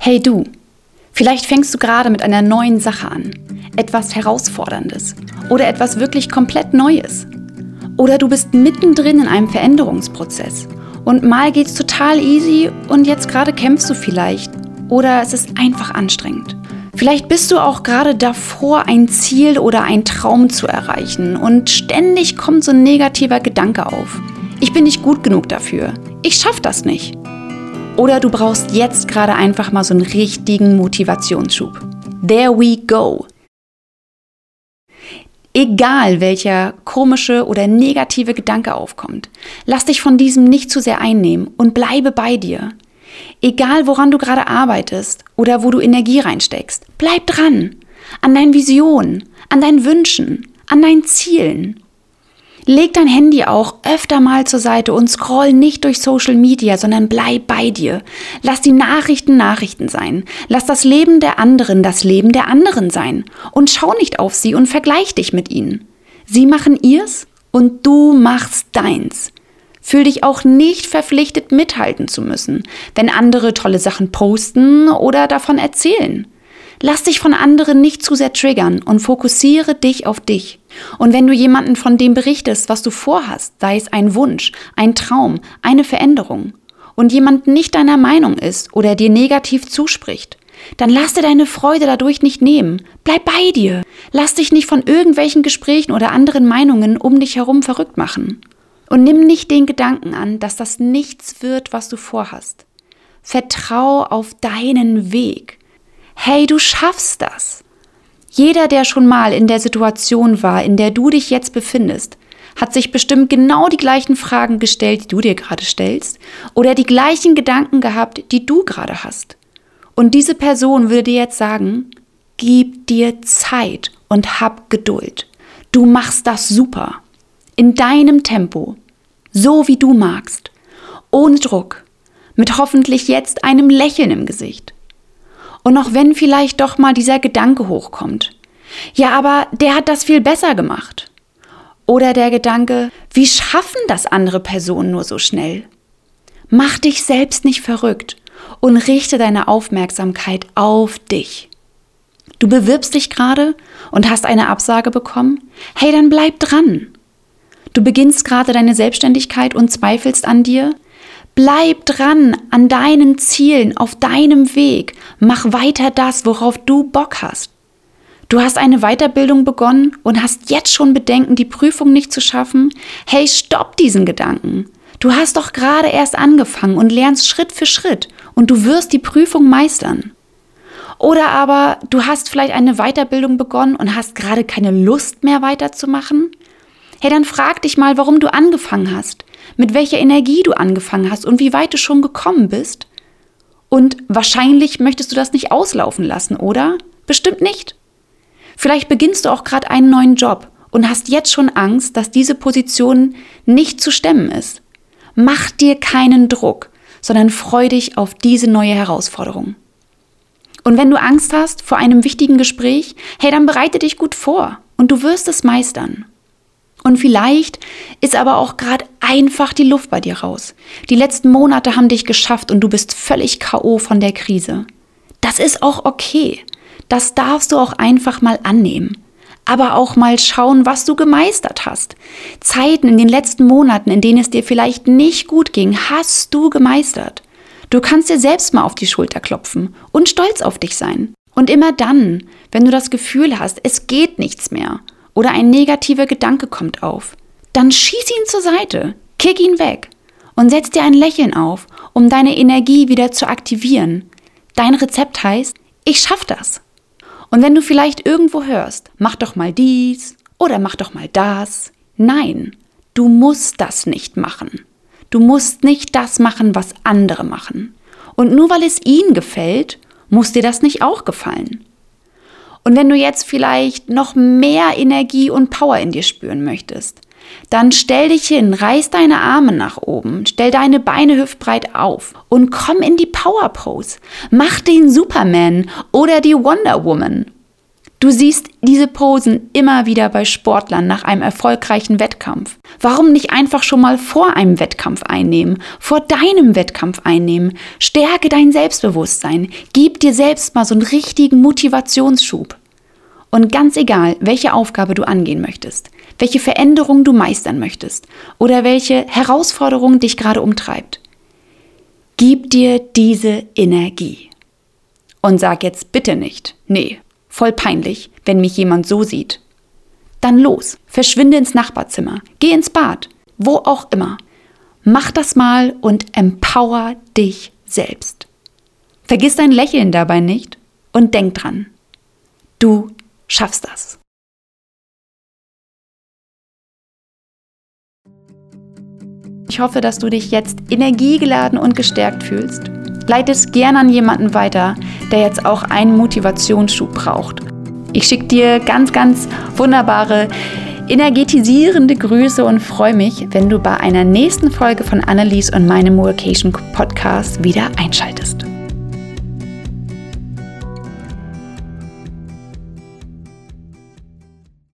Hey du, vielleicht fängst du gerade mit einer neuen Sache an, etwas Herausforderndes oder etwas wirklich komplett Neues. Oder du bist mittendrin in einem Veränderungsprozess und mal geht's total easy und jetzt gerade kämpfst du vielleicht oder es ist einfach anstrengend. Vielleicht bist du auch gerade davor, ein Ziel oder ein Traum zu erreichen und ständig kommt so ein negativer Gedanke auf. Ich bin nicht gut genug dafür. Ich schaff das nicht. Oder du brauchst jetzt gerade einfach mal so einen richtigen Motivationsschub. There we go. Egal welcher komische oder negative Gedanke aufkommt, lass dich von diesem nicht zu sehr einnehmen und bleibe bei dir. Egal woran du gerade arbeitest oder wo du Energie reinsteckst, bleib dran. An deinen Visionen, an deinen Wünschen, an deinen Zielen. Leg dein Handy auch öfter mal zur Seite und scroll nicht durch Social Media, sondern bleib bei dir. Lass die Nachrichten Nachrichten sein. Lass das Leben der anderen das Leben der anderen sein. Und schau nicht auf sie und vergleich dich mit ihnen. Sie machen ihrs und du machst deins. Fühl dich auch nicht verpflichtet, mithalten zu müssen, wenn andere tolle Sachen posten oder davon erzählen. Lass dich von anderen nicht zu sehr triggern und fokussiere dich auf dich. Und wenn du jemanden von dem berichtest, was du vorhast, sei es ein Wunsch, ein Traum, eine Veränderung, und jemand nicht deiner Meinung ist oder dir negativ zuspricht, dann lass dir deine Freude dadurch nicht nehmen. Bleib bei dir. Lass dich nicht von irgendwelchen Gesprächen oder anderen Meinungen um dich herum verrückt machen. Und nimm nicht den Gedanken an, dass das nichts wird, was du vorhast. Vertrau auf deinen Weg hey, du schaffst das. Jeder, der schon mal in der Situation war, in der du dich jetzt befindest, hat sich bestimmt genau die gleichen Fragen gestellt, die du dir gerade stellst, oder die gleichen Gedanken gehabt, die du gerade hast. Und diese Person würde dir jetzt sagen, gib dir Zeit und hab Geduld. Du machst das super. In deinem Tempo. So wie du magst. Ohne Druck. Mit hoffentlich jetzt einem Lächeln im Gesicht. Und auch wenn vielleicht doch mal dieser Gedanke hochkommt. Ja, aber der hat das viel besser gemacht. Oder der Gedanke, wie schaffen das andere Personen nur so schnell? Mach dich selbst nicht verrückt und richte deine Aufmerksamkeit auf dich. Du bewirbst dich gerade und hast eine Absage bekommen? Hey, dann bleib dran. Du beginnst gerade deine Selbstständigkeit und zweifelst an dir? Bleib dran an deinen Zielen, auf deinem Weg. Mach weiter das, worauf du Bock hast. Du hast eine Weiterbildung begonnen und hast jetzt schon Bedenken, die Prüfung nicht zu schaffen? Hey, stopp diesen Gedanken. Du hast doch gerade erst angefangen und lernst Schritt für Schritt und du wirst die Prüfung meistern. Oder aber du hast vielleicht eine Weiterbildung begonnen und hast gerade keine Lust mehr weiterzumachen? Hey, dann frag dich mal, warum du angefangen hast mit welcher Energie du angefangen hast und wie weit du schon gekommen bist. Und wahrscheinlich möchtest du das nicht auslaufen lassen, oder? Bestimmt nicht. Vielleicht beginnst du auch gerade einen neuen Job und hast jetzt schon Angst, dass diese Position nicht zu stemmen ist. Mach dir keinen Druck, sondern freu dich auf diese neue Herausforderung. Und wenn du Angst hast vor einem wichtigen Gespräch, hey, dann bereite dich gut vor und du wirst es meistern. Und vielleicht ist aber auch gerade einfach die Luft bei dir raus. Die letzten Monate haben dich geschafft und du bist völlig KO von der Krise. Das ist auch okay. Das darfst du auch einfach mal annehmen. Aber auch mal schauen, was du gemeistert hast. Zeiten in den letzten Monaten, in denen es dir vielleicht nicht gut ging, hast du gemeistert. Du kannst dir selbst mal auf die Schulter klopfen und stolz auf dich sein. Und immer dann, wenn du das Gefühl hast, es geht nichts mehr oder ein negativer Gedanke kommt auf, dann schieß ihn zur Seite, kick ihn weg und setz dir ein Lächeln auf, um deine Energie wieder zu aktivieren. Dein Rezept heißt, ich schaff das. Und wenn du vielleicht irgendwo hörst, mach doch mal dies oder mach doch mal das. Nein, du musst das nicht machen. Du musst nicht das machen, was andere machen. Und nur weil es ihnen gefällt, muss dir das nicht auch gefallen. Und wenn du jetzt vielleicht noch mehr Energie und Power in dir spüren möchtest, dann stell dich hin, reiß deine Arme nach oben, stell deine Beine hüftbreit auf und komm in die Power Pose. Mach den Superman oder die Wonder Woman. Du siehst diese Posen immer wieder bei Sportlern nach einem erfolgreichen Wettkampf. Warum nicht einfach schon mal vor einem Wettkampf einnehmen, vor deinem Wettkampf einnehmen? Stärke dein Selbstbewusstsein, gib dir selbst mal so einen richtigen Motivationsschub. Und ganz egal, welche Aufgabe du angehen möchtest, welche Veränderung du meistern möchtest oder welche Herausforderung dich gerade umtreibt, gib dir diese Energie. Und sag jetzt bitte nicht, nee, voll peinlich, wenn mich jemand so sieht. Dann los, verschwinde ins Nachbarzimmer, geh ins Bad, wo auch immer. Mach das mal und empower dich selbst. Vergiss dein Lächeln dabei nicht und denk dran. Du schaffst das. Ich hoffe, dass du dich jetzt energiegeladen und gestärkt fühlst. Leite es gerne an jemanden weiter, der jetzt auch einen Motivationsschub braucht. Ich schicke dir ganz, ganz wunderbare, energetisierende Grüße und freue mich, wenn du bei einer nächsten Folge von Annelies und meinem Workation Podcast wieder einschaltest.